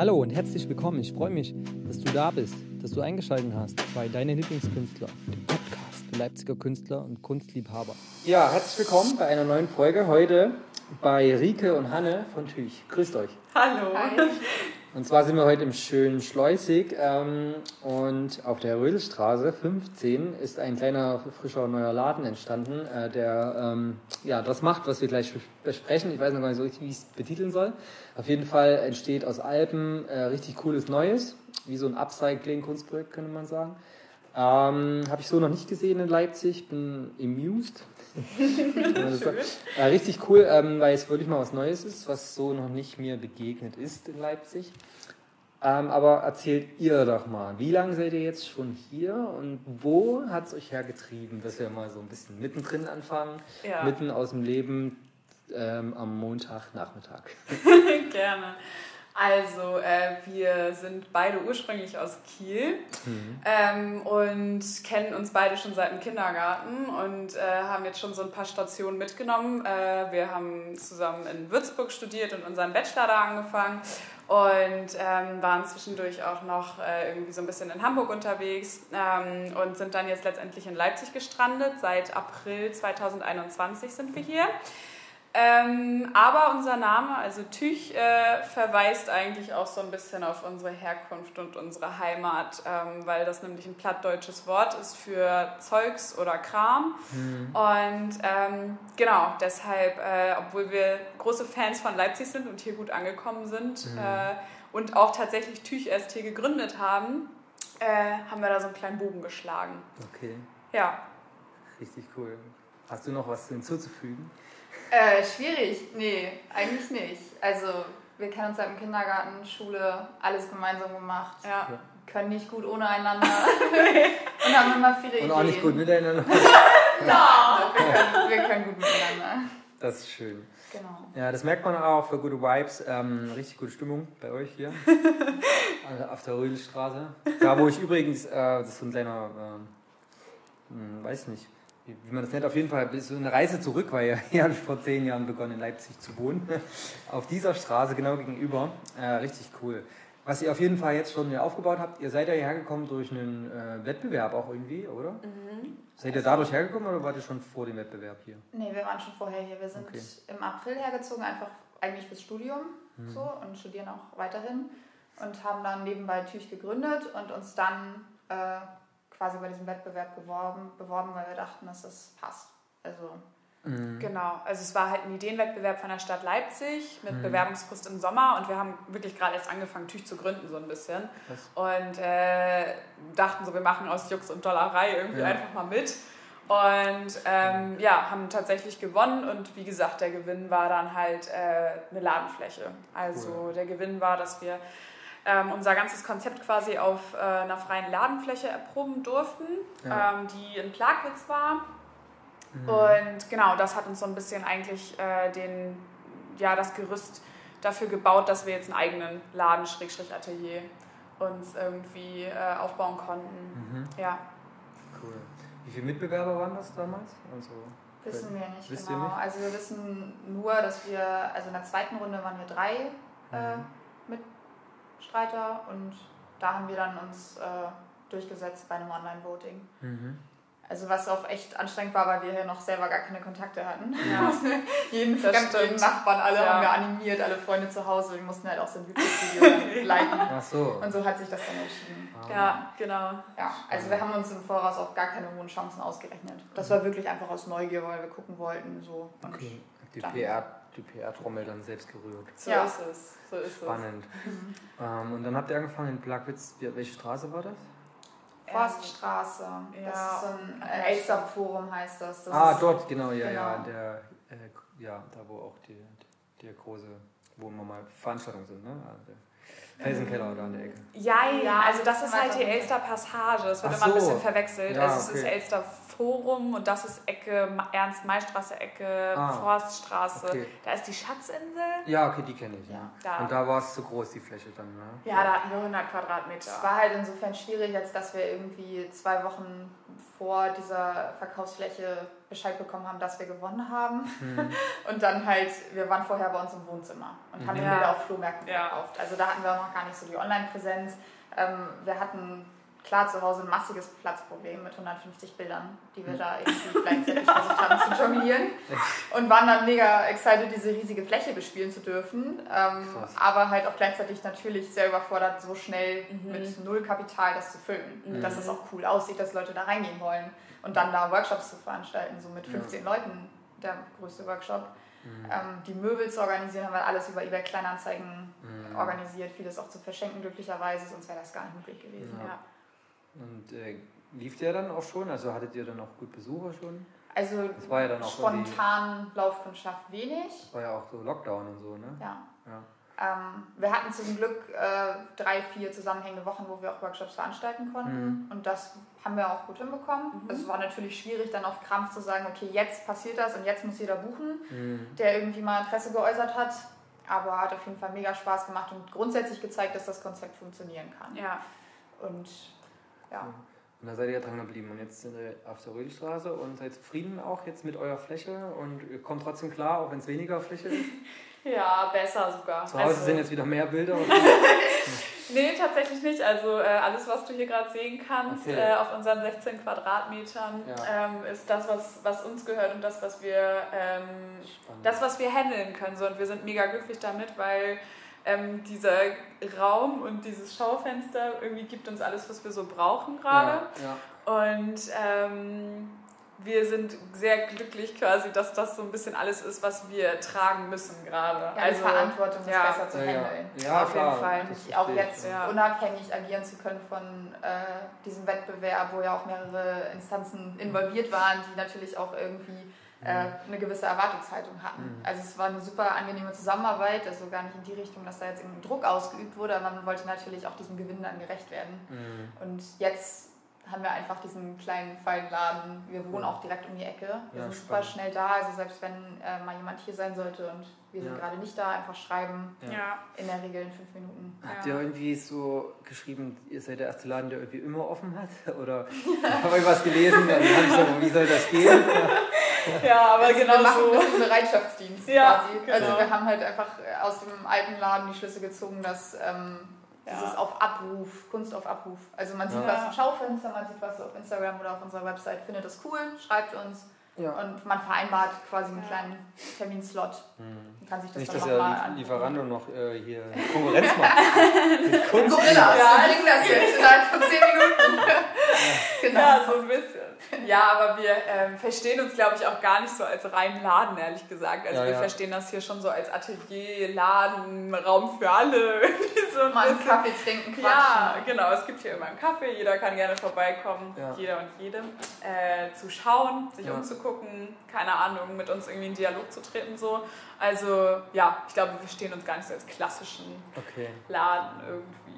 Hallo und herzlich willkommen. Ich freue mich, dass du da bist, dass du eingeschaltet hast bei Deine Lieblingskünstler, dem Podcast für Leipziger Künstler und Kunstliebhaber. Ja, herzlich willkommen bei einer neuen Folge. Heute bei Rike und Hanne von Tüch. Grüßt euch. Hallo. Hi. Und zwar sind wir heute im schönen Schleusig ähm, und auf der Rödelstraße 15 ist ein kleiner, frischer, neuer Laden entstanden, äh, der ähm, ja, das macht, was wir gleich besprechen. Ich weiß noch gar nicht so richtig, wie ich es betiteln soll. Auf jeden Fall entsteht aus Alpen äh, richtig cooles Neues, wie so ein Upcycling-Kunstprojekt, könnte man sagen. Ähm, Habe ich so noch nicht gesehen in Leipzig, bin amused. Äh, richtig cool, ähm, weil es wirklich mal was Neues ist, was so noch nicht mir begegnet ist in Leipzig. Ähm, aber erzählt ihr doch mal, wie lange seid ihr jetzt schon hier und wo hat es euch hergetrieben, dass wir mal so ein bisschen mittendrin anfangen, Ja. mitten aus dem Leben ähm, am Montagnachmittag? Gerne. Also, äh, wir sind beide ursprünglich aus Kiel ähm, und kennen uns beide schon seit dem Kindergarten und äh, haben jetzt schon so ein paar Stationen mitgenommen. Äh, wir haben zusammen in Würzburg studiert und unseren Bachelor da angefangen und ähm, waren zwischendurch auch noch äh, irgendwie so ein bisschen in Hamburg unterwegs ähm, und sind dann jetzt letztendlich in Leipzig gestrandet. Seit April 2021 sind wir hier. Ähm, aber unser Name, also Tüch, äh, verweist eigentlich auch so ein bisschen auf unsere Herkunft und unsere Heimat, ähm, weil das nämlich ein plattdeutsches Wort ist für Zeugs oder Kram. Und ähm, genau, deshalb, äh, obwohl wir große Fans von Leipzig sind und hier gut angekommen sind äh, und auch tatsächlich Tüch erst hier gegründet haben, äh, haben wir da so einen kleinen Bogen geschlagen. Okay, Ja, richtig cool. Hast du noch was hinzuzufügen? Äh, schwierig? Nee, eigentlich nicht. Also, wir kennen uns seit dem Kindergarten, Schule, alles gemeinsam gemacht. ja. Können nicht gut ohne einander. Und haben immer viele Und Ideen. auch nicht gut miteinander. Doch, wir, können, wir können gut miteinander. Das ist schön. Genau. Ja, das merkt man auch für gute Vibes. Ähm, richtig gute Stimmung bei euch hier. Also auf der Rödelstraße. Da, wo ich übrigens, äh, das ist so ein kleiner, äh, weiß nicht, wie, man das nennt, auf jeden Fall so eine Reise zurück, weil ja, hier habe ich vor zehn Jahren begonnen, in Leipzig zu wohnen. Auf dieser Straße genau gegenüber. Äh, richtig cool. Was ihr auf jeden Fall jetzt schon aufgebaut habt, ihr seid ja hierher gekommen durch einen äh, Wettbewerb auch irgendwie, oder? Seid ihr dadurch hergekommen oder wart ihr schon vor dem Wettbewerb hier? Nee, wir waren schon vorher hier. Wir sind Okay. im April hergezogen, einfach eigentlich fürs Studium Mhm. so und studieren auch weiterhin. Und haben dann nebenbei Tüch gegründet und uns dann äh, quasi bei diesem Wettbewerb beworben, beworben, weil wir dachten, dass das passt. Also Genau, also es war halt ein Ideenwettbewerb von der Stadt Leipzig mit Bewerbungsfrist im Sommer und wir haben wirklich gerade erst angefangen, Tüch zu gründen, so ein bisschen. Krass. Und äh, dachten so, wir machen aus Jux und Dollerei irgendwie Ja. einfach mal mit. Und ähm, ja, haben tatsächlich gewonnen und wie gesagt, der Gewinn war dann halt äh, eine Ladenfläche. Also Cool. der Gewinn war, dass wir ähm, unser ganzes Konzept quasi auf äh, einer freien Ladenfläche erproben durften, Ja. ähm, die in Plagwitz war. Und genau, das hat uns so ein bisschen eigentlich äh, den, ja, das Gerüst dafür gebaut, dass wir jetzt einen eigenen Laden, Schrägstrich Atelier, uns irgendwie äh, aufbauen konnten. Mhm. Ja. Cool. Wie viele Mitbewerber waren das damals? Also, Wissen wir nicht Wisst genau. nicht? Also wir wissen nur, dass wir, also in der zweiten Runde waren wir drei äh, Mhm. Mitstreiter und da haben wir dann uns äh, durchgesetzt bei einem Online-Voting. Mhm. Also was auch echt anstrengend war, weil wir hier noch selber gar keine Kontakte hatten. Ja. jeden, Das ganz, jeden. Nachbarn, alle Ja. haben wir animiert, alle Freunde zu Hause. Wir mussten halt auch so ein YouTube-Video liken. Ach so. Und so hat sich das dann entschieden. Ah. Ja, genau. Ja, also wir haben uns im Voraus auch gar keine hohen Chancen ausgerechnet. Das war wirklich einfach aus Neugier, weil wir gucken wollten. So. Und Okay. Die PR, die PR-Trommel dann selbst gerührt. So Ja. ist es. So ist Spannend. Ähm, und dann habt ihr angefangen in Plagwitz. Welche Straße war das? Forststraße. Ja. Das ist so ein äh, Elsterforum heißt das. das ah, ist, dort, genau, ja, ja. genau. Der, äh, ja, da wo auch die, der große, wo immer mal Veranstaltungen sind, ne? Der Felsenkeller da an der Ecke. Ja, Ja, also das das ist halt die. Elster Passage. Es wird Ach immer ein so. bisschen verwechselt. Ja, also es ist. Elster Forum und das ist Ecke Ma- Ernst-May-Straße, Ecke Ah, Forststraße. okay. Da ist die Schatzinsel. Ja, okay, die kenne ich. Ja. Ja, da. Und da war es zu groß, die Fläche dann, ne? Ja, da hatten wir 100 Quadratmeter. Es war halt insofern schwierig, als dass wir irgendwie zwei Wochen vor dieser Verkaufsfläche Bescheid bekommen haben, dass wir gewonnen haben. Mhm. Und dann halt, wir waren vorher bei uns im Wohnzimmer und haben mhm. die Bilder auf Flohmärkten ja. verkauft. Also da hatten wir auch noch gar nicht so die Online-Präsenz. Ähm, wir hatten klar zu Hause ein massiges Platzproblem mit 150 Bildern, die wir da irgendwie gleichzeitig versucht haben zu jonglieren. Und waren dann mega excited, diese riesige Fläche bespielen zu dürfen. Ähm, aber halt auch gleichzeitig natürlich sehr überfordert, so schnell mhm. mit null Kapital das zu füllen. Mhm. Dass es auch cool aussieht, dass Leute da reingehen wollen. Und dann da Workshops zu veranstalten, so mit 15 ja. Leuten, der größte Workshop. Mhm. Ähm, die Möbel zu organisieren, haben wir alles über eBay Kleinanzeigen mhm. organisiert, vieles auch zu verschenken glücklicherweise, sonst wäre das gar nicht möglich gewesen. Ja. Und äh, lief der dann auch schon? Also hattet ihr dann auch gut Besucher schon? Also das war ja dann auch spontan Laufkundschaft wenig. War ja auch so Lockdown und so, ne? Ja. ja. Ähm, wir hatten zum Glück äh, drei, vier zusammenhängende Wochen, wo wir auch Workshops veranstalten konnten. Mhm. Und das haben wir auch gut hinbekommen. Mhm. Es war natürlich schwierig, dann auf Krampf zu sagen, okay, jetzt passiert das und jetzt muss jeder buchen, mhm. der irgendwie mal Interesse geäußert hat. Aber hat auf jeden Fall mega Spaß gemacht und grundsätzlich gezeigt, dass das Konzept funktionieren kann. Ja. Und ja. Und da seid ihr ja dran geblieben. Und jetzt sind ihr auf der Rödelstraße und seid zufrieden auch jetzt mit eurer Fläche und ihr kommt trotzdem klar, auch wenn es weniger Fläche ist? ja, besser sogar. Zu Hause also, sind jetzt wieder mehr Bilder? nee, tatsächlich nicht. Also äh, alles, was du hier gerade sehen kannst okay. äh, auf unseren 16 Quadratmetern, ja. ähm, ist das, was, was uns gehört und das, was wir, ähm, das, was wir handeln können. So, und wir sind mega glücklich damit, weil ähm, dieser Raum und dieses Schaufenster irgendwie gibt uns alles, was wir so brauchen gerade. Ja, ja. Und ähm, wir sind sehr glücklich quasi, dass das so ein bisschen alles ist, was wir tragen müssen gerade. Ja, also Verantwortung ist ja. besser zu handeln. Ja, ja, auf jeden Fall. Auch jetzt unabhängig agieren zu können von äh, diesem Wettbewerb, wo ja auch mehrere Instanzen involviert waren, die natürlich auch irgendwie. Eine gewisse Erwartungshaltung hatten. Mhm. Also es war eine super angenehme Zusammenarbeit, also gar nicht in die Richtung, dass da jetzt irgendwie Druck ausgeübt wurde, aber man wollte natürlich auch diesem Gewinn dann gerecht werden. Mhm. Und jetzt haben wir einfach diesen kleinen feinen Laden. Wir wohnen auch direkt um die Ecke. Wir ja, sind super schnell da. Also selbst wenn äh, mal jemand hier sein sollte und wir sind ja. gerade nicht da, einfach schreiben. Ja. In der Regel in fünf Minuten. Habt ihr irgendwie so geschrieben, ihr seid der erste Laden, der irgendwie immer offen hat? Oder habe ich was gelesen und dann habe ich so, wie soll das gehen? ja, aber also genau wir machen so. einen Bereitschaftsdienst ja, quasi. Genau. Also wir haben halt einfach aus dem alten Laden die Schlüsse gezogen, dass ähm. Dieses auf Abruf, Kunst auf Abruf. Also man sieht ja. was im Schaufenster, man sieht was auf Instagram oder auf unserer Website, findet das cool, schreibt uns. Ja. Und man vereinbart quasi einen kleinen Terminslot. Mhm. Kann sich das Nicht, dann dass der Lieferando noch äh, hier Konkurrenz macht. Gorillas, ja, wir bringen das jetzt innerhalb von 10 Minuten. genau. Ja, so ein bisschen. Ja, aber wir ähm, verstehen uns, glaube ich, auch gar nicht so als reinen Laden, ehrlich gesagt. Also ja, wir ja. verstehen das hier schon so als Atelier, Laden, Raum für alle. so ein Mal einen Kaffee trinken, quatschen. Ja, genau. Es gibt hier immer einen Kaffee. Jeder kann gerne vorbeikommen, jeder und jede, äh, zu schauen, sich umzugucken, keine Ahnung, mit uns irgendwie in Dialog zu treten. So. Also ja, ich glaube, wir verstehen uns gar nicht so als klassischen okay. Laden irgendwie.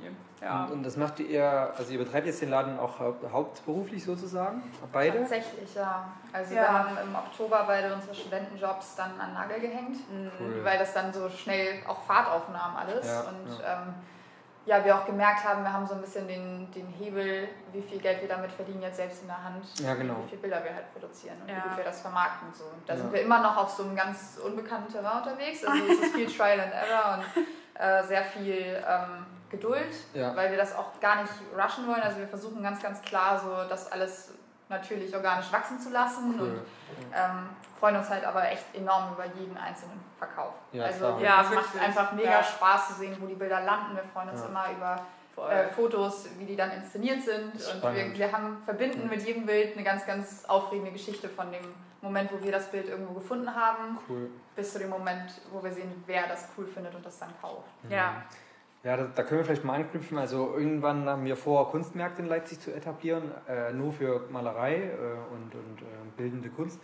Ja. Und, und, das macht ihr, also ihr betreibt jetzt den Laden auch hauptberuflich sozusagen? Beide? Tatsächlich, ja. Also ja. wir haben im Oktober beide unsere Studentenjobs dann an Nagel gehängt, cool. weil das dann so schnell auch Fahrt aufnahm alles. Ja, und ja. Ähm, ja, wir auch gemerkt haben, wir haben so ein bisschen den, den Hebel, wie viel Geld wir damit verdienen, jetzt selbst in der Hand. Ja, genau. Wie viele Bilder wir halt produzieren und ja. wie gut wir das vermarkten. So. Da ja. sind wir immer noch auf so einem ganz unbekannten Terrain unterwegs. Also es ist viel Trial and Error und äh, sehr viel ähm, Geduld, ja. weil wir das auch gar nicht rushen wollen. Also wir versuchen ganz, ganz klar so, das alles natürlich organisch wachsen zu lassen cool. und ähm, freuen uns halt aber echt enorm über jeden einzelnen Verkauf. Ja, also ja, es macht einfach mega ja. Spaß zu sehen, wo die Bilder landen. Wir freuen uns ja. immer über äh, Fotos, wie die dann inszeniert sind. Und wir, wir haben, verbinden mit jedem Bild eine ganz, ganz aufregende Geschichte von dem Moment, wo wir das Bild irgendwo gefunden haben, cool. bis zu dem Moment, wo wir sehen, wer das cool findet und das dann kauft. Ja. Ja, da, da, können wir vielleicht mal anknüpfen. Also irgendwann haben wir vor, Kunstmärkte in Leipzig zu etablieren, äh, nur für Malerei äh, und, und äh, bildende Kunst.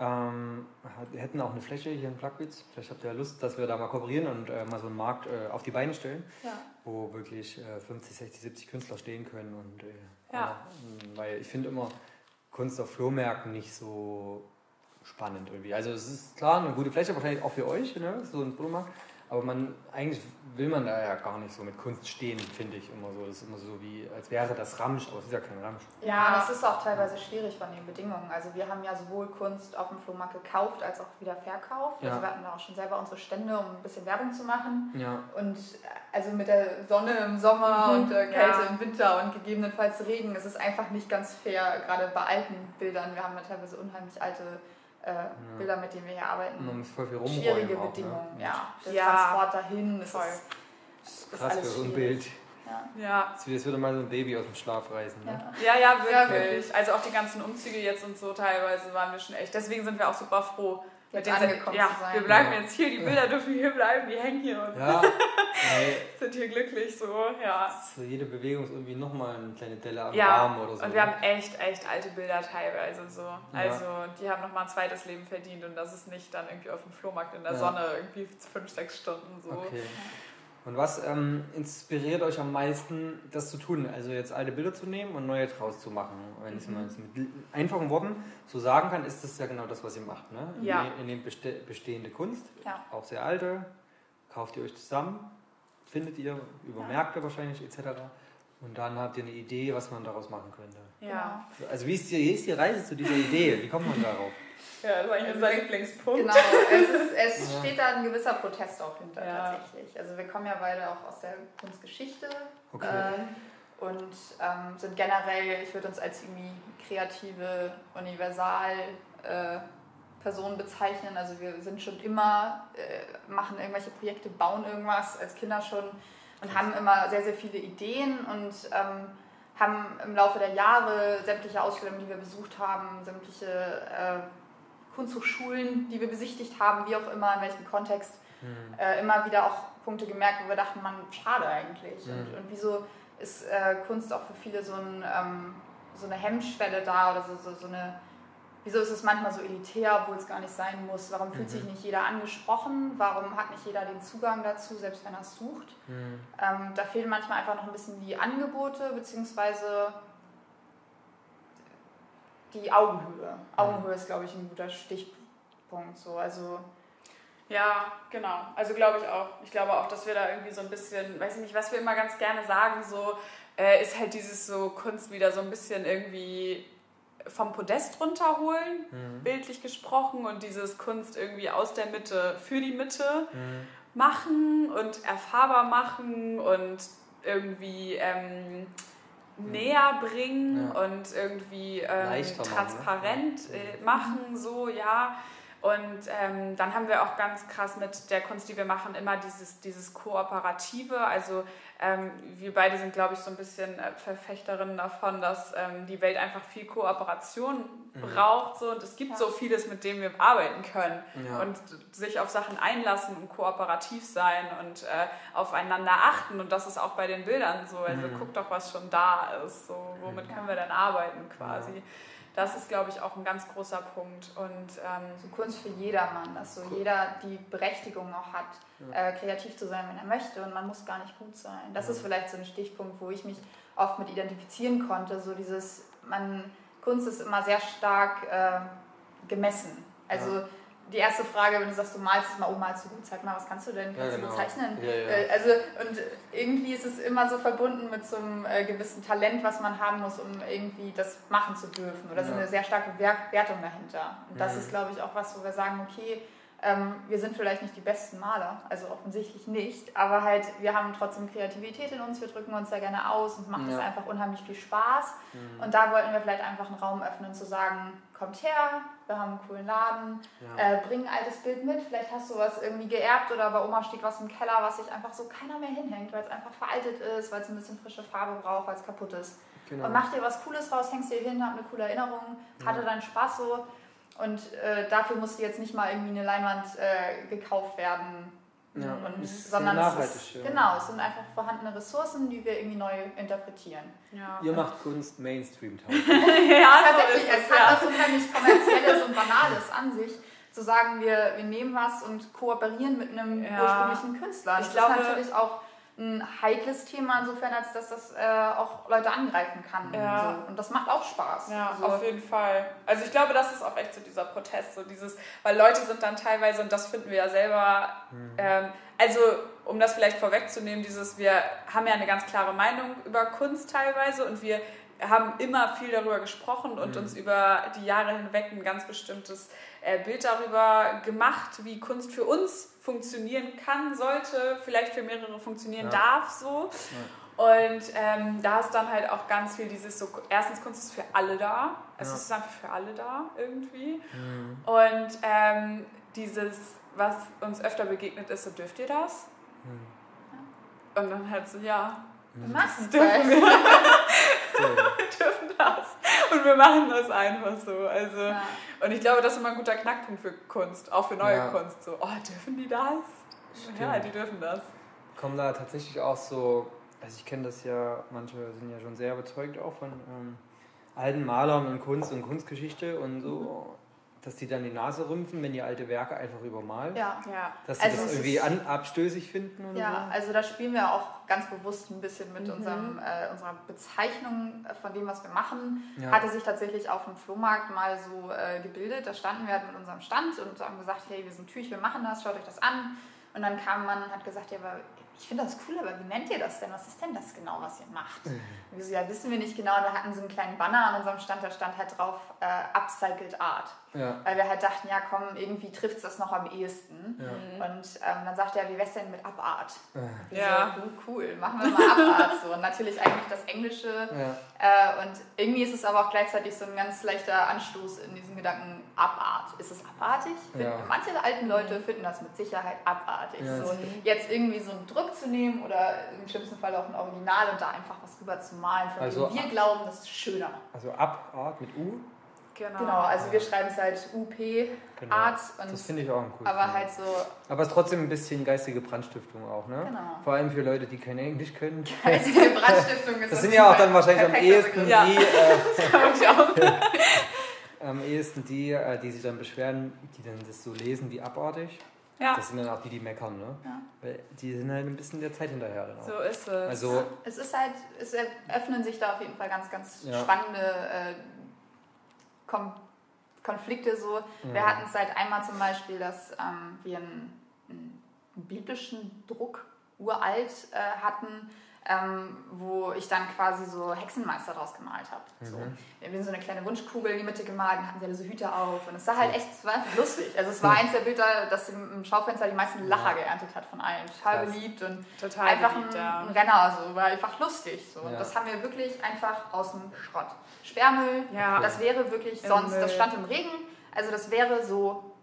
Ähm, wir hätten auch eine Fläche hier in Plagwitz. Vielleicht habt ihr ja Lust, dass wir da mal kooperieren und äh, mal so einen Markt äh, auf die Beine stellen, ja. wo wirklich äh, 50, 60, 70 Künstler stehen können. Und, äh, ja. weil ich finde immer Kunst auf Flohmärkten nicht so spannend irgendwie. Also es ist klar eine gute Fläche, wahrscheinlich auch für euch, ne? so ein Flohmarkt. Aber man, eigentlich will man da ja gar nicht so mit Kunst stehen, finde ich immer so. Das ist immer so wie, als wäre das Ramsch, aber es ist ja kein Ramsch. Ja, das ist auch teilweise schwierig von den Bedingungen. Also wir haben ja sowohl Kunst auf dem Flohmarkt gekauft, als auch wieder verkauft. Ja. Also wir hatten da auch schon selber unsere Stände, um ein bisschen Werbung zu machen. Ja. Und also mit der Sonne im Sommer mhm. und der Kälte ja. im Winter und gegebenenfalls Regen ist es einfach nicht ganz fair, gerade bei alten Bildern. Wir haben ja teilweise unheimlich alte äh, ja. Bilder, mit denen wir hier arbeiten. Man muss voll viel Schwierige auch, ne? Bedingungen, ne? ja. Der ja. Transport dahin ist, voll. Ist, krass für so ein Bild. Ja. ja. Jetzt würde mal so ein Baby aus dem Schlaf reißen. Ne? Ja. ja, ja, wirklich. Also auch die ganzen Umzüge jetzt und so teilweise waren wir schon echt. Deswegen sind wir auch super froh, mit denen angekommen ja, zu sein. Wir bleiben ja. jetzt hier, die Bilder dürfen hier bleiben, die hängen hier und ja, sind hier glücklich so, ja. So jede Bewegung ist irgendwie nochmal eine kleine Delle am ja, Arm oder so. Und wir haben echt, echt alte Bilder teilweise so. Also die haben nochmal ein zweites Leben verdient und das ist nicht dann irgendwie auf dem Flohmarkt in der Sonne irgendwie fünf, sechs Stunden so. Okay. Und was ähm, inspiriert euch am meisten, das zu tun? Also jetzt alte Bilder zu nehmen und neue draus zu machen. Wenn ich es mal mit einfachen Worten so sagen kann, ist das ja genau das, was ihr macht. Ne? Ja. Ihr, nehmt bestehende Kunst, ja. auch sehr alte, kauft ihr euch zusammen, findet ihr über ja. Märkte wahrscheinlich etc. Und dann habt ihr eine Idee, was man daraus machen könnte. Ja. Also wie ist die, wie ist die Reise zu dieser Idee? Wie kommt man darauf? Ja, das ist eigentlich unser Lieblingspunkt. Genau, es, ist, es ja. steht da ein gewisser Protest auch hinter ja. tatsächlich. Also wir kommen ja beide auch aus der Kunstgeschichte okay. äh, und ähm, sind generell, ich würde uns als irgendwie kreative, universal äh, Personen bezeichnen. Also wir sind schon immer, äh, machen irgendwelche Projekte, bauen irgendwas als Kinder schon und haben immer sehr, sehr viele Ideen und ähm, haben im Laufe der Jahre sämtliche Ausstellungen, die wir besucht haben, sämtliche äh, Kunsthochschulen, die wir besichtigt haben, wie auch immer, in welchem Kontext, mhm. äh, immer wieder auch Punkte gemerkt, wo wir dachten, man, schade eigentlich. Mhm. Und, und, wieso ist äh, Kunst auch für viele so, ein, ähm, so eine Hemmschwelle da oder so, so, so, eine, wieso ist es manchmal so elitär, obwohl es gar nicht sein muss? Warum fühlt mhm. sich nicht jeder angesprochen? Warum hat nicht jeder den Zugang dazu, selbst wenn er es sucht? Mhm. Ähm, da fehlen manchmal einfach noch ein bisschen die Angebote, beziehungsweise die Augenhöhe. Augenhöhe ist, glaube ich, ein guter Stichpunkt. So. Also, ja, genau. Also glaube ich auch. Ich glaube auch, dass wir da irgendwie so ein bisschen, weiß ich nicht, was wir immer ganz gerne sagen, so äh, ist halt dieses so Kunst wieder so ein bisschen irgendwie vom Podest runterholen, mhm. bildlich gesprochen, und dieses Kunst irgendwie aus der Mitte für die Mitte mhm. machen und erfahrbar machen und irgendwie ähm, näher bringen ja. und irgendwie ähm, transparent machen, ne? äh, machen, so ja. Und ähm, dann haben wir auch ganz krass mit der Kunst, die wir machen, immer dieses, dieses Kooperative. Also ähm, wir beide sind, glaube ich, so ein bisschen äh, Verfechterinnen davon, dass ähm, die Welt einfach viel Kooperation mhm. braucht. So. Und es gibt ja. so vieles, mit dem wir arbeiten können. Ja. Und sich auf Sachen einlassen und kooperativ sein und äh, aufeinander achten. Und das ist auch bei den Bildern so. Also mhm. guck doch, was schon da ist. So, womit mhm. können wir denn arbeiten quasi. Ja das ist, glaube ich, auch ein ganz großer Punkt. Und, ähm, so Kunst für jedermann, dass so cool. jeder die Berechtigung auch hat, ja. äh, kreativ zu sein, wenn er möchte und man muss gar nicht gut sein. Das ja. ist vielleicht so ein Stichpunkt, wo ich mich oft mit identifizieren konnte. So dieses, man, Kunst ist immer sehr stark äh, gemessen. Also ja die erste Frage, wenn du sagst, du malst es mal, oh, malst du gut, zeig mal, was kannst du denn? Kannst ja, genau. du zeichnen? Ja, ja. Äh, also, und irgendwie ist es immer so verbunden mit so einem äh, gewissen Talent, was man haben muss, um irgendwie das machen zu dürfen. Oder so eine sehr starke Wertung dahinter. Und das mhm. ist, glaube ich, auch was, wo wir sagen, okay, ähm, wir sind vielleicht nicht die besten Maler, also offensichtlich nicht, aber halt, wir haben trotzdem Kreativität in uns, wir drücken uns da gerne aus und es macht uns einfach unheimlich viel Spaß. Mhm. Und da wollten wir vielleicht einfach einen Raum öffnen, zu sagen, kommt her, wir haben einen coolen Laden, ja. äh, bring ein altes Bild mit, vielleicht hast du was irgendwie geerbt oder bei Oma steht was im Keller, was sich einfach so keiner mehr hinhängt, weil es einfach veraltet ist, weil es ein bisschen frische Farbe braucht, weil es kaputt ist. Genau. Und mach dir was Cooles raus, hängst dir hin, hab eine coole Erinnerung, hatte ja. deinen Spaß so und äh, dafür musste jetzt nicht mal irgendwie eine Leinwand äh, gekauft werden. Ja, und, sondern es ist, ja. genau, es sind einfach vorhandene Ressourcen, die wir irgendwie neu interpretieren. Ja. Ihr macht Kunst mainstream Ja, tatsächlich. Es hat was unheimlich kommerzielles und banales an sich, zu sagen, wir, wir nehmen was und kooperieren mit einem ursprünglichen Künstler. Ich das glaube, ist natürlich auch ein heikles Thema insofern, als dass das äh, auch Leute angreifen kann. Ja. So. Und das macht auch Spaß. Ja, also. auf jeden Fall. Also ich glaube, das ist auch echt so dieser Protest, so dieses, weil Leute sind dann teilweise, und das finden wir ja selber, mhm. ähm, also um das vielleicht vorwegzunehmen, dieses, wir haben ja eine ganz klare Meinung über Kunst teilweise und wir haben immer viel darüber gesprochen und mhm. uns über die Jahre hinweg ein ganz bestimmtes äh, Bild darüber gemacht, wie Kunst für uns funktionieren kann, sollte, vielleicht für mehrere funktionieren ja. darf so. Ja. Und ähm, da ist dann halt auch ganz viel dieses so, erstens Kunst ist für alle da, es ja. ist einfach für alle da irgendwie. Mhm. Und ähm, dieses, was uns öfter begegnet ist, so dürft ihr das? Mhm. Und dann halt so, ja, mhm. das dürfen wir. wir dürfen das. Und wir machen das einfach so. Also, ja. Und ich glaube, das ist immer ein guter Knackpunkt für Kunst, auch für neue ja. Kunst. So, oh, dürfen die das? Stimmt. Ja, die dürfen das. Kommen da tatsächlich auch so, also ich kenne das ja, manche sind ja schon sehr überzeugt auch von ähm, alten Malern und Kunst und Kunstgeschichte und so dass die dann die Nase rümpfen, wenn die alte Werke einfach übermalen. Ja, ja. Dass sie also das irgendwie an, abstößig finden oder Ja, so. also da spielen wir auch ganz bewusst ein bisschen mit mhm. unserem, äh, unserer Bezeichnung von dem, was wir machen. Ja. Hatte sich tatsächlich auf dem Flohmarkt mal so äh, gebildet. Da standen wir halt mit unserem Stand und haben gesagt, hey, wir sind Tüch, wir machen das, schaut euch das an. Und dann kam man und hat gesagt, ja, aber ich finde das cool, aber wie nennt ihr das denn? Was ist denn das genau, was ihr macht? Mhm. Und wir so, ja, wissen wir nicht genau. Und da hatten sie einen kleinen Banner an unserem Stand, da stand halt drauf äh, Upcycled Art. Ja. Weil wir halt dachten, ja komm, irgendwie trifft es das noch am ehesten. Ja. Und ähm, dann sagt er, wie wär's denn mit Abart? Ja. ja. So, cool, machen wir mal Abart. so. Und natürlich eigentlich das Englische. Ja. Äh, und irgendwie ist es aber auch gleichzeitig so ein ganz leichter Anstoß in diesen Gedanken, Abart. Ist es abartig? Ja. Manche alten Leute finden das mit Sicherheit abartig. So, jetzt irgendwie so einen Druck zu nehmen oder im schlimmsten Fall auch ein Original und da einfach was drüber zu malen, von also, dem wir glauben, das ist schöner. Also Abart mit U? Genau. genau, also wir schreiben es halt UP genau. Art. Und das finde ich auch ein cool. Aber halt so. Aber es ist trotzdem ein bisschen geistige Brandstiftung auch, ne? Genau. Vor allem für Leute, die kein Englisch können. Geistige Brandstiftung ist Das sind ja auch dann wahrscheinlich am ehesten ja. die. Äh, am ehesten die, äh, die sich dann beschweren, die dann das so lesen wie abartig. Ja. Das sind dann auch die, die meckern, ne? Ja. Weil die sind halt ein bisschen der Zeit hinterher. Genau. So ist es. Also, es ist halt, es öffnen sich da auf jeden Fall ganz, ganz ja. spannende äh, Kom Konflikte so. Mhm. Wir hatten es halt einmal zum Beispiel, dass ähm, wir einen, einen, biblischen Druck uralt äh, hatten, ähm, wo ich dann quasi so Hexenmeister draus gemalt habe. Mhm. So. Wir haben so eine kleine Wunschkugel in die Mitte gemalt und hatten sie alle so Hüte auf. Und es war halt echt, es war lustig. Also es war eins der Bilder, das im Schaufenster die meisten Lacher ja. geerntet hat von allen. Total Krass. beliebt und Total einfach beliebt, ein, ja. ein, Renner, so, war einfach lustig. So. Ja. Das haben wir wirklich einfach aus dem Schrott. Sperrmüll, ja. das wäre wirklich sonst, das stand im Regen, also das wäre so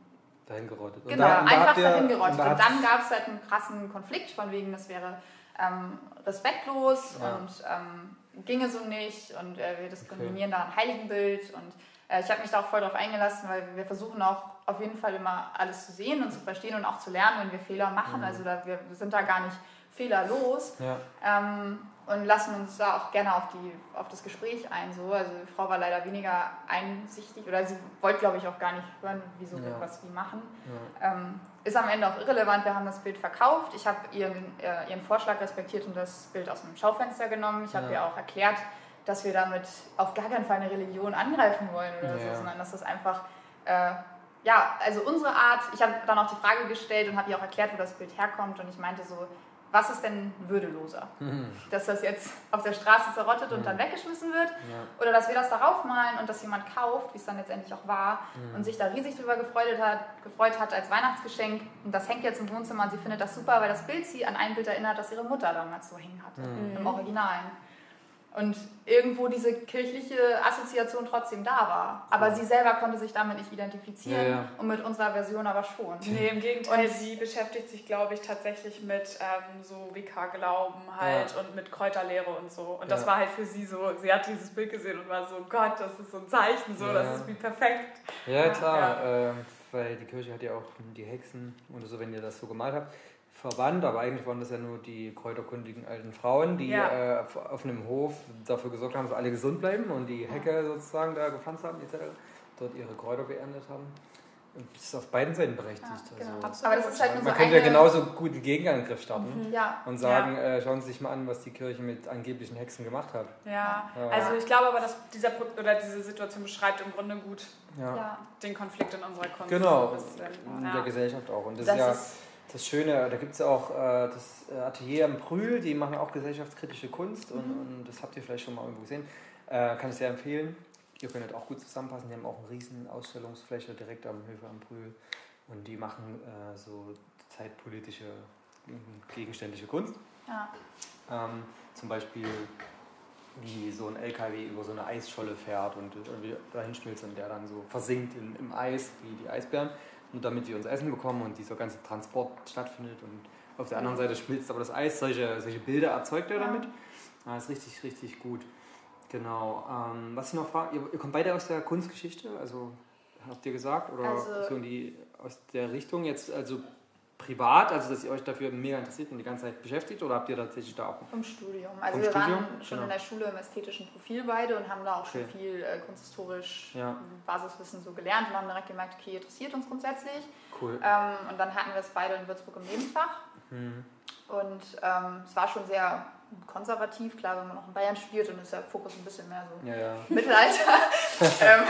dahin gerottet. Genau, da, einfach dahin gerottet. Und, da und dann gab es halt einen krassen Konflikt, von wegen, das wäre ähm, respektlos ja. und ähm, ginge so nicht und äh, wir diskriminieren okay. da ein Heiligenbild und äh, ich habe mich da auch voll drauf eingelassen, weil wir versuchen auch auf jeden Fall immer alles zu sehen und zu verstehen und auch zu lernen, wenn wir Fehler machen. Mhm. Also da, wir sind da gar nicht fehlerlos. Ja. Ähm, und lassen uns da auch gerne auf, die, auf das Gespräch ein. So. Also die Frau war leider weniger einsichtig oder sie wollte, glaube ich, auch gar nicht hören, wieso ja. wir was wie machen. Ja. Ähm, ist am Ende auch irrelevant, wir haben das Bild verkauft. Ich habe ihren, äh, ihren Vorschlag respektiert und das Bild aus dem Schaufenster genommen. Ich habe ja. ihr auch erklärt, dass wir damit auf gar keinen Fall eine Religion angreifen wollen oder so, sondern dass das einfach... Äh, ja, also unsere Art, ich habe dann auch die Frage gestellt und habe ihr auch erklärt, wo das Bild herkommt und ich meinte so, was ist denn würdeloser? Mhm. Dass das jetzt auf der Straße zerrottet und mhm. dann weggeschmissen wird? Ja. Oder dass wir das darauf malen und dass jemand kauft, wie es dann letztendlich auch war, mhm. und sich da riesig drüber gefreut hat, gefreut hat als Weihnachtsgeschenk. Und das hängt jetzt im Wohnzimmer und sie findet das super, weil das Bild sie an ein Bild erinnert, das ihre Mutter damals so hängen hatte, mhm. im Originalen und irgendwo diese kirchliche Assoziation trotzdem da war. Aber sie selber konnte sich damit nicht identifizieren ja, ja. und mit unserer Version aber schon. Nee, im Gegenteil, und sie beschäftigt sich, glaube ich, tatsächlich mit ähm, so Wicca-Glauben halt ja. und mit Kräuterlehre und so. Und das war halt für sie so, sie hat dieses Bild gesehen und war so, Gott, das ist so ein Zeichen, so, das ist wie perfekt. Ja, klar, äh, weil die Kirche hat ja auch die Hexen und so, wenn ihr das so gemalt habt verwandt, aber eigentlich waren das ja nur die kräuterkundigen alten Frauen, die ja. äh, auf einem Hof dafür gesorgt haben, dass alle gesund bleiben und die Hecke sozusagen da gepflanzt haben, etc. Dort ihre Kräuter geerntet haben. ist auf beiden Seiten berechtigt. Ja, genau. also, Aber das ist halt man so könnte ja genauso gut einen Gegenangriff starten mhm, ja. und sagen, ja. äh, schauen Sie sich mal an, was die Kirche mit angeblichen Hexen gemacht hat. Ja, also ich glaube aber, dass dieser oder diese Situation beschreibt im Grunde gut den Konflikt in unserer Kunst. Genau, in der Gesellschaft auch. Und das, das ist ja das Schöne, da gibt es auch äh, das äh, Atelier am Brühl, die machen auch gesellschaftskritische Kunst und, mhm. und das habt ihr vielleicht schon mal irgendwo gesehen. Äh, kann ich sehr empfehlen. Ihr könnt auch gut zusammenpassen. Die haben auch eine riesen Ausstellungsfläche direkt am Höfe am Brühl. Und die machen äh, so zeitpolitische, gegenständliche Kunst. Ja. Ähm, zum Beispiel, wie so ein LKW über so eine Eisscholle fährt und irgendwie dahin schmilzt und der dann so versinkt in, im Eis, wie die Eisbären. Und damit wir uns Essen bekommen und dieser ganze Transport stattfindet. Und auf der anderen Seite schmilzt aber das Eis. Solche, solche Bilder erzeugt er damit. Das ist richtig, richtig gut. Genau. Ähm, was ich noch frage, ihr, ihr, kommt beide aus der Kunstgeschichte, also habt ihr gesagt, oder also, so in die, aus der Richtung jetzt, also privat, also dass ihr euch dafür mega interessiert und die ganze Zeit beschäftigt, oder habt ihr tatsächlich da auch? Vom Studium. Also vom wir Studium? waren schon genau. in der Schule im ästhetischen Profil beide und haben da auch okay. schon viel äh, kunsthistorisch ja. Basiswissen so gelernt und haben direkt gemerkt, okay, interessiert uns grundsätzlich. Cool. Ähm, und dann hatten wir es beide in Würzburg im Nebenfach. Mhm. Und ähm, es war schon sehr konservativ, klar, wenn man noch in Bayern studiert, dann ist der Fokus ein bisschen mehr so ja, ja. Mittelalter. ähm,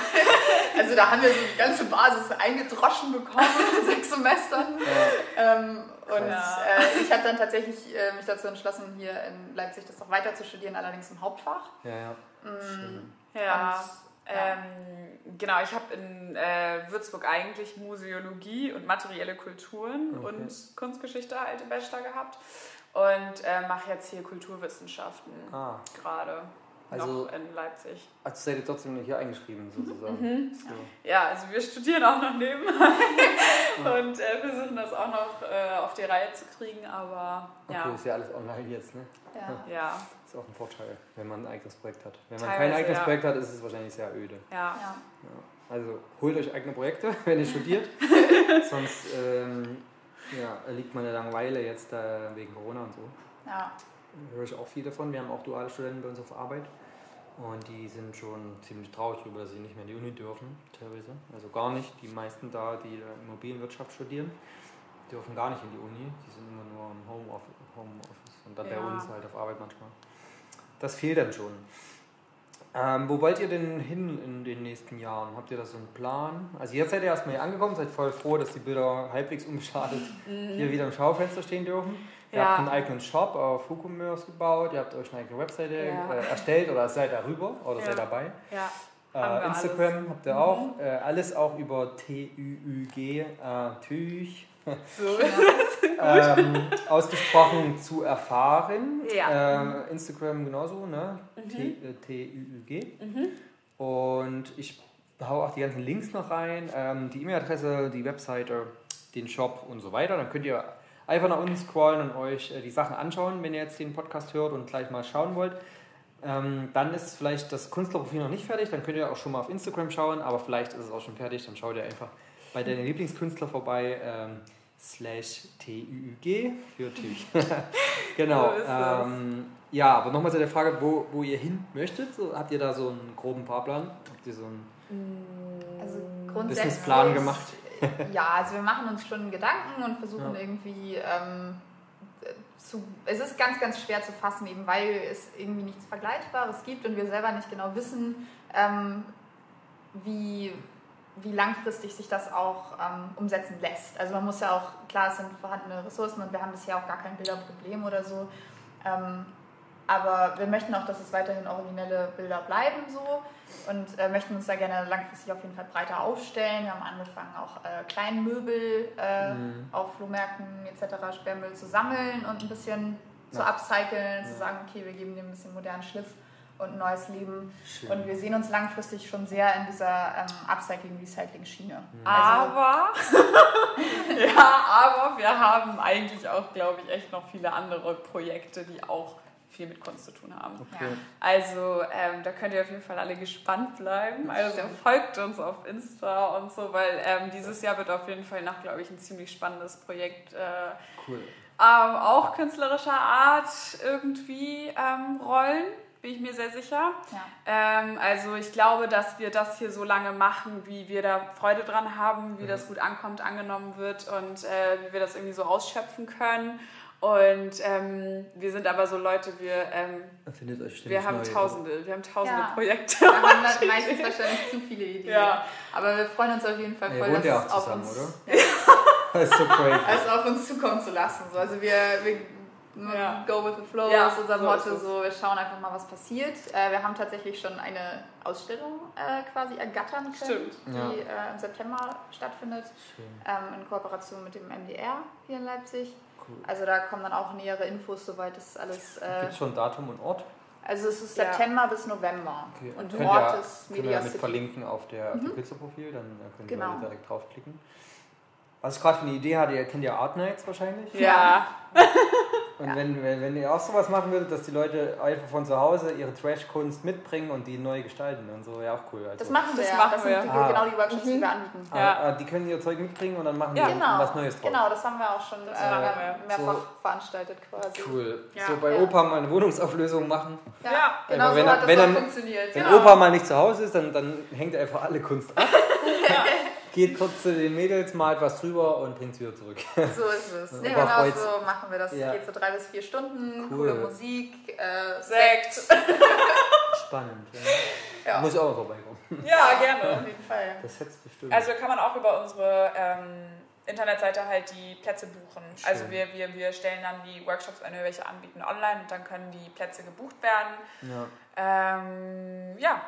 also da haben wir so die ganze Basis eingedroschen bekommen in sechs Semestern. Ja. Ähm, und äh, ich habe dann tatsächlich äh, mich dazu entschlossen, hier in Leipzig das noch weiter zu studieren, allerdings im Hauptfach. Ja, ja. Mhm. Ja. Ähm, genau, ich habe in äh, Würzburg eigentlich Museologie und materielle Kulturen okay. und Kunstgeschichte alte Bachelor gehabt und äh, mache jetzt hier Kulturwissenschaften ah. gerade. Also noch in Leipzig. Also seid ihr trotzdem hier eingeschrieben sozusagen? Mhm. So. Ja, also wir studieren auch noch nebenbei und äh, versuchen das auch noch äh, auf die Reihe zu kriegen, aber ja. Okay, ist ja alles online jetzt, ne? Ja. ja. Ist auch ein Vorteil, wenn man ein eigenes Projekt hat. Wenn man Teilweise, kein eigenes ja. Projekt hat, ist es wahrscheinlich sehr öde. Ja. ja. Also holt euch eigene Projekte, wenn ihr studiert. Sonst ähm, ja, liegt meine Langeweile jetzt äh, wegen Corona und so. Ja. Höre ich auch viel davon. Wir haben auch duale Studenten bei uns auf Arbeit. Und die sind schon ziemlich traurig darüber, dass sie nicht mehr in die Uni dürfen, teilweise. Also gar nicht. Die meisten da, die Immobilienwirtschaft studieren, dürfen gar nicht in die Uni. Die sind immer nur im Homeoffice, Homeoffice und dann ja. bei uns halt auf Arbeit manchmal. Das fehlt dann schon. Ähm, wo wollt ihr denn hin in den nächsten Jahren? Habt ihr da so einen Plan? Also jetzt seid ihr erstmal hier angekommen, seid voll froh, dass die Bilder halbwegs unbeschadet mhm. hier wieder im Schaufenster stehen dürfen. Ihr ja. habt einen eigenen Shop auf WooCommerce gebaut, ihr habt euch eine eigene Webseite ja. äh, erstellt oder seid darüber oder ja. seid dabei. Äh, Instagram alles. habt ihr mhm. auch. Äh, alles auch über T-Ü-Ü-G, äh, Tüch. So. ähm, ausgesprochen zu erfahren. Ja. Äh, Instagram genauso, ne? Mhm. T-Ü-Ü-G. Äh, mhm. Und ich hau auch die ganzen Links noch rein, ähm, die E-Mail-Adresse, die Webseite, den Shop und so weiter. Dann könnt ihr einfach nach unten scrollen und euch äh, die Sachen anschauen, wenn ihr jetzt den Podcast hört und gleich mal schauen wollt. Ähm, dann ist vielleicht das Künstlerprofil noch nicht fertig, dann könnt ihr auch schon mal auf Instagram schauen, aber vielleicht ist es auch schon fertig, dann schaut ihr einfach bei deinen Lieblingskünstler vorbei. Ähm, slash TÜG für Tüch. genau. Ähm, ja, aber nochmal zu der Frage, wo, wo ihr hin möchtet. So, habt ihr da so einen groben Fahrplan? Habt ihr so einen mm, also Businessplan gemacht? ja, also wir machen uns schon Gedanken und versuchen ja. irgendwie ähm, zu. Es ist ganz, ganz schwer zu fassen, eben weil es irgendwie nichts Vergleichbares gibt und wir selber nicht genau wissen, ähm, wie wie langfristig sich das auch ähm, umsetzen lässt. Also man muss ja auch, klar, es sind vorhandene Ressourcen und wir haben bisher auch gar kein Bilderproblem oder so. Ähm, aber wir möchten auch, dass es weiterhin originelle Bilder bleiben so und äh, möchten uns da gerne langfristig auf jeden Fall breiter aufstellen. Wir haben angefangen, auch äh, Kleinmöbel äh, mhm. auf Flohmärkten etc., Sperrmüll zu sammeln und ein bisschen ja. zu upcyclen, ja. zu sagen, okay, wir geben dem ein bisschen modernen Schliff und ein neues Leben. Schön. Und wir sehen uns langfristig schon sehr in dieser ähm, Upcycling-Recycling-Schiene. Mhm. Aber, ja, aber wir haben eigentlich auch, glaube ich, echt noch viele andere Projekte, die auch viel mit Kunst zu tun haben. Okay. Also ähm, da könnt ihr auf jeden Fall alle gespannt bleiben. Also folgt uns auf Insta und so, weil ähm, dieses Jahr wird auf jeden Fall nach, glaube ich, ein ziemlich spannendes Projekt. Äh, cool. Ähm, auch künstlerischer Art irgendwie ähm, rollen bin ich mir sehr sicher. Ja. Ähm, also ich glaube, dass wir das hier so lange machen, wie wir da Freude dran haben, wie mhm. das gut ankommt, angenommen wird und äh, wie wir das irgendwie so ausschöpfen können. Und ähm, wir sind aber so Leute, wir, ähm, wir haben neue, Tausende, oder? wir haben Tausende ja. Projekte. Wir haben meistens wahrscheinlich zu viele Ideen. Ja. Aber wir freuen uns auf jeden Fall voll, dass es auf zusammen, uns, oder? Ja. das ist so crazy. Also auf uns zukommen zu lassen. So. Also wir, wir ja. Go with the Flow ja, ist unser so Motto. Ist so, wir schauen einfach mal, was passiert. Äh, wir haben tatsächlich schon eine Ausstellung äh, quasi ergattern können, Stimmt. die äh, im September stattfindet, ähm, in Kooperation mit dem MDR hier in Leipzig. Cool. Also da kommen dann auch nähere Infos, soweit das alles. Äh, Gibt es schon Datum und Ort? Also es ist September ja. bis November. Okay. Und der Ort ja, ist Media können wir mit verlinken auf der mhm. Künstlerprofil, dann äh, können genau. Sie direkt draufklicken. Was ich gerade für eine Idee hatte, ihr kennt ja Art Nights wahrscheinlich. Ja. Und ja. wenn, wenn, wenn ihr auch sowas machen würdet, dass die Leute einfach von zu Hause ihre Trash-Kunst mitbringen und die neu gestalten und so, ja auch cool. Also das machen wir, das ja. Machen das wir. sind ah. genau die Workshops, mhm. die wir anbieten. Ah, ja. Ah, die können ihr Zeug mitbringen und dann machen ja, die genau. was Neues drauf. Genau, das haben wir auch schon äh, mehrfach so, veranstaltet quasi. Cool. so bei Opa mal eine Wohnungsauflösung machen. Ja, genau wenn, so hat das wenn, auch funktioniert. Wenn Opa mal nicht zu Hause ist, dann, dann hängt er einfach alle Kunst ab. geht kurz zu den Mädels, malt was drüber und bringt es wieder zurück. So ist es. Ja, genau so machen wir das. Es ja. geht so drei bis vier Stunden, cool. coole Musik, äh, Sekt. Spannend. Ja. ja. Muss ich auch mal vorbeikommen. Ja, gerne. Auf jeden Fall. Das hättest bestimmt. Also kann man auch über unsere ähm, Internetseite halt die Plätze buchen. Schön. Also wir, wir, wir stellen dann die Workshops, wenn wir welche anbieten, online und dann können die Plätze gebucht werden. Ja. Ähm, ja,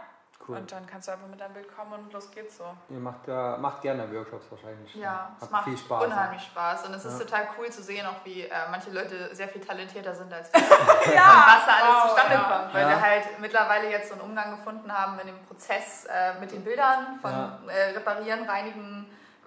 Cool. Und dann kannst du einfach mit deinem Bild kommen und los geht's so. Ihr macht, ja, macht gerne Workshops wahrscheinlich. Ja, es macht viel Spaß. unheimlich Spaß. Und es ist total cool zu sehen, auch wie äh, manche Leute sehr viel talentierter sind als wir. ja, was da alles wow, zustande ja. kommt. Weil ja. wir halt mittlerweile jetzt so einen Umgang gefunden haben in dem Prozess äh, mit den Bildern von äh, Reparieren, Reinigen,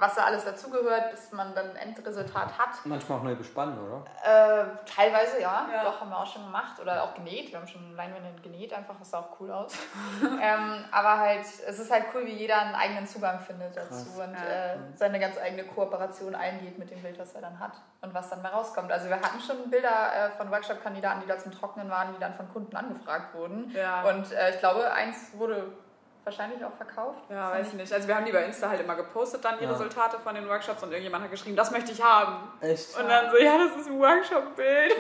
was da alles dazugehört, bis man dann ein Endresultat hat. Manchmal auch neu bespannen, oder? Äh, teilweise ja. ja. doch haben wir auch schon gemacht oder auch genäht. Wir haben schon Leinwände genäht, einfach, das sah auch cool aus. ähm, aber halt, es ist halt cool, wie jeder einen eigenen Zugang findet dazu Krass. und ja. äh, seine ganz eigene Kooperation eingeht mit dem Bild, was er dann hat und was dann mal rauskommt. Also wir hatten schon Bilder äh, von Workshop-Kandidaten, die da zum Trocknen waren, die dann von Kunden angefragt wurden. Ja. Und äh, ich glaube, eins wurde wahrscheinlich auch verkauft. Ja, weiß ich nicht. Also wir haben die bei Insta halt immer gepostet dann die ja. Resultate von den Workshops und irgendjemand hat geschrieben, das möchte ich haben. Echt? Und dann so, ja, das ist ein Workshop-Bild.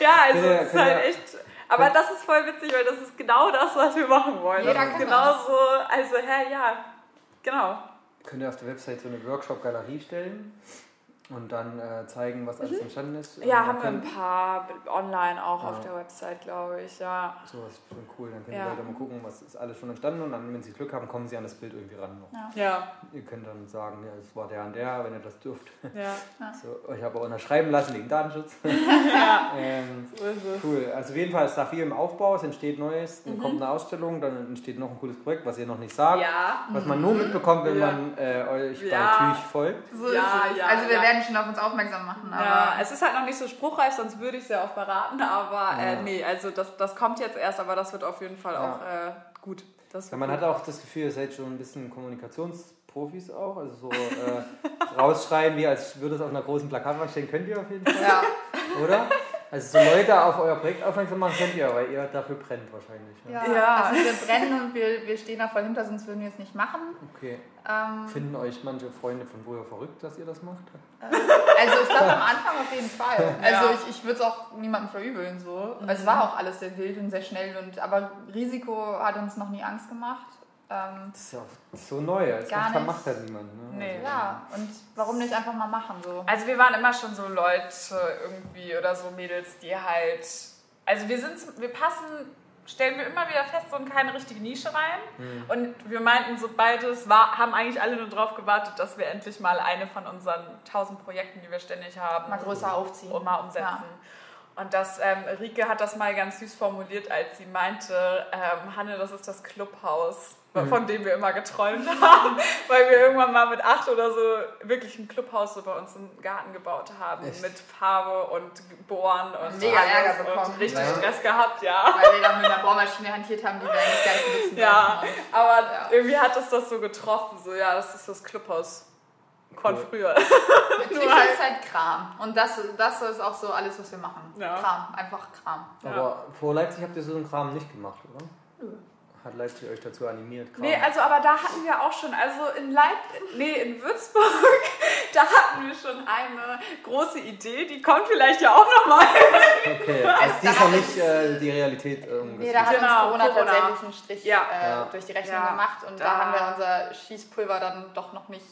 ja. also es ist halt echt... Aber das ist voll witzig, weil das ist genau das, was wir machen wollen. Jeder das ist genau so, also hä, ja, genau. Könnt ihr auf der Website so eine Workshop-Galerie stellen? Und dann äh, zeigen, was alles mhm. entstanden ist. Ja, haben wir ein paar online auch ja. auf der Website, glaube ich, ja. So, das ist schon cool. Dann können ja. die Leute mal gucken, was ist alles schon entstanden und dann, wenn sie Glück haben, kommen sie an das Bild irgendwie ran noch. Ja. ja. Ihr könnt dann sagen, ja, es war der und der, wenn ihr das dürft. Ja. So, ich habe auch unterschreiben lassen wegen Datenschutz. ja. ähm, so ist es. Cool. Also auf jeden Fall ist da viel im Aufbau, es entsteht Neues, dann mhm. kommt eine Ausstellung, dann entsteht noch ein cooles Projekt, was ihr noch nicht sagt. Ja. Was man nur mhm. mitbekommt, wenn man äh, euch bei Tüch folgt. So ja, ja, also wir werden werden schon auf uns aufmerksam machen. Aber ja, es ist halt noch nicht so spruchreif, sonst würde ich es ja auch verraten. Aber äh, ja. äh, nee, also das, das kommt jetzt erst, aber das wird auf jeden Fall ja. auch äh, gut. ja, man gut. hat auch das Gefühl, ihr seid schon ein bisschen Kommunikationsprofis auch. Also so äh, rausschreiben, wie als würde es auf einer großen Plakatwand stehen, könnt ihr auf jeden Fall. Ja. Oder? Also so Leute auf euer Projekt aufmerksam machen könnt ihr, weil ihr dafür brennt wahrscheinlich. Ne? Ja, ja, also wir brennen und wir, wir stehen da voll hinter, sonst würden wir es nicht machen. Okay. Ähm, Finden euch manche Freunde von woher verrückt, dass ihr das macht? Äh, also ich glaube am Anfang auf jeden Fall. Also ja. ich, ich würde es auch niemandem verübeln so. Mhm. Es war auch alles sehr wild und sehr schnell und aber Risiko hat uns noch nie Angst gemacht. Ähm, das ist ja auch so neu, als gar nicht. macht halt niemand. Ne? Nee, also, ja. Und warum nicht einfach mal machen so? Also wir waren immer schon so Leute irgendwie oder so Mädels, die halt. Also wir sind, wir passen, stellen wir immer wieder fest, so in keine richtige Nische rein. Mhm. Und wir meinten so beides, war, haben eigentlich alle nur darauf gewartet, dass wir endlich mal eine von unseren tausend Projekten, die wir ständig haben, mal größer aufziehen und mal umsetzen. Ja. Und das, ähm, Rike hat das mal ganz süß formuliert, als sie meinte, ähm, Hanne, das ist das Clubhaus, mhm. von dem wir immer geträumt haben, weil wir irgendwann mal mit acht oder so wirklich ein Clubhaus so bei uns im Garten gebaut haben, Echt? mit Farbe und Bohren und mega Ärger bekommen. Und richtig ja. Stress gehabt, ja. Weil wir dann mit einer Bohrmaschine hantiert haben, die wir eigentlich gar nicht benutzen Ja, aber ja. irgendwie hat es das so getroffen, so ja, das ist das Clubhaus von früher. Natürlich ist halt Kram. Und das, das ist auch so alles, was wir machen. Ja. Kram, einfach Kram. Aber ja. vor Leipzig habt ihr so einen Kram nicht gemacht, oder? Nö. Hat Leipzig euch dazu animiert? Kram? Nee, also aber da hatten wir auch schon, also in Leipzig, nee, in Würzburg, da hatten wir schon eine große Idee, die kommt vielleicht ja auch nochmal. Okay, also die ist noch nicht äh, die Realität irgendwie. Nee, da hat genau, uns Corona, Corona, tatsächlich einen Strich ja. Äh, durch die Rechnung gemacht und da, da haben wir unser Schießpulver dann doch noch nicht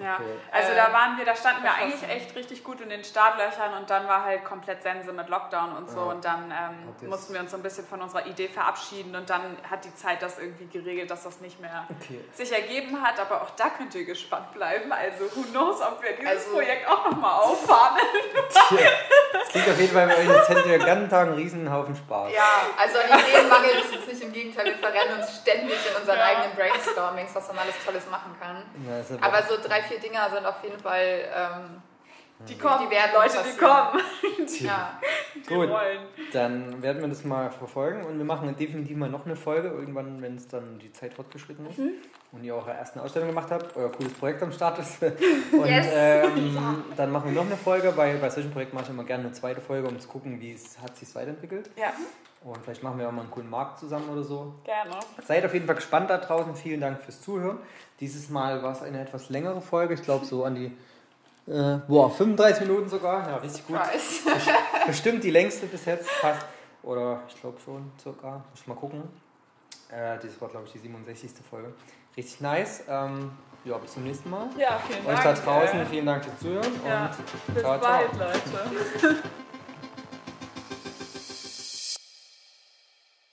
ja, okay. also da waren wir, da standen wir eigentlich echt richtig gut in den Startlöchern und dann war halt komplett Sense mit Lockdown und so ja. und dann ähm, mussten wir uns so ein bisschen von unserer Idee verabschieden und dann hat die Zeit das irgendwie geregelt, dass das nicht mehr okay. sich ergeben hat, aber auch da könnt ihr gespannt bleiben, also who knows, ob wir dieses also, Projekt auch nochmal auffahren. Es klingt auf jeden Fall bei euch, als hättet ihr den ganzen Tag einen riesen Haufen Spaß. Ja, also an Ideen mangelt es jetzt nicht, im Gegenteil, wir verrennen uns ständig in unseren ja. eigenen Brainstormings, was man alles Tolles machen kann. Ja, aber so drei, vier Dinger sind auf jeden Fall. Ähm, die kommen, die werden Leute, die kommen. Die, ja. die Gut, wollen. dann werden wir das mal verfolgen und wir machen definitiv mal noch eine Folge, irgendwann, wenn es dann die Zeit fortgeschritten ist mhm. und ihr eure ersten Ausstellung gemacht habt, euer cooles Projekt am Start ist. Und yes. ähm, ja. dann machen wir noch eine Folge, weil bei solchen Projekten mache ich immer gerne eine zweite Folge, um zu gucken, wie es hat sich weiterentwickelt. Ja. Und vielleicht machen wir auch mal einen coolen Markt zusammen oder so. Gerne. Seid auf jeden Fall gespannt da draußen. Vielen Dank fürs Zuhören. Dieses Mal war es eine etwas längere Folge. Ich glaube so an die äh, boah, 35 Minuten sogar. Ja, richtig gut. Bestimmt die längste bis jetzt fast. Oder ich glaube schon sogar. Muss ich mal gucken. Äh, das war glaube ich die 67. Folge. Richtig nice. Ähm, ja, bis zum nächsten Mal. Ja, vielen Euch Dank. Euch da draußen, vielen Dank fürs Zuhören. Ja, und bis ciao, bald, ciao. Leute.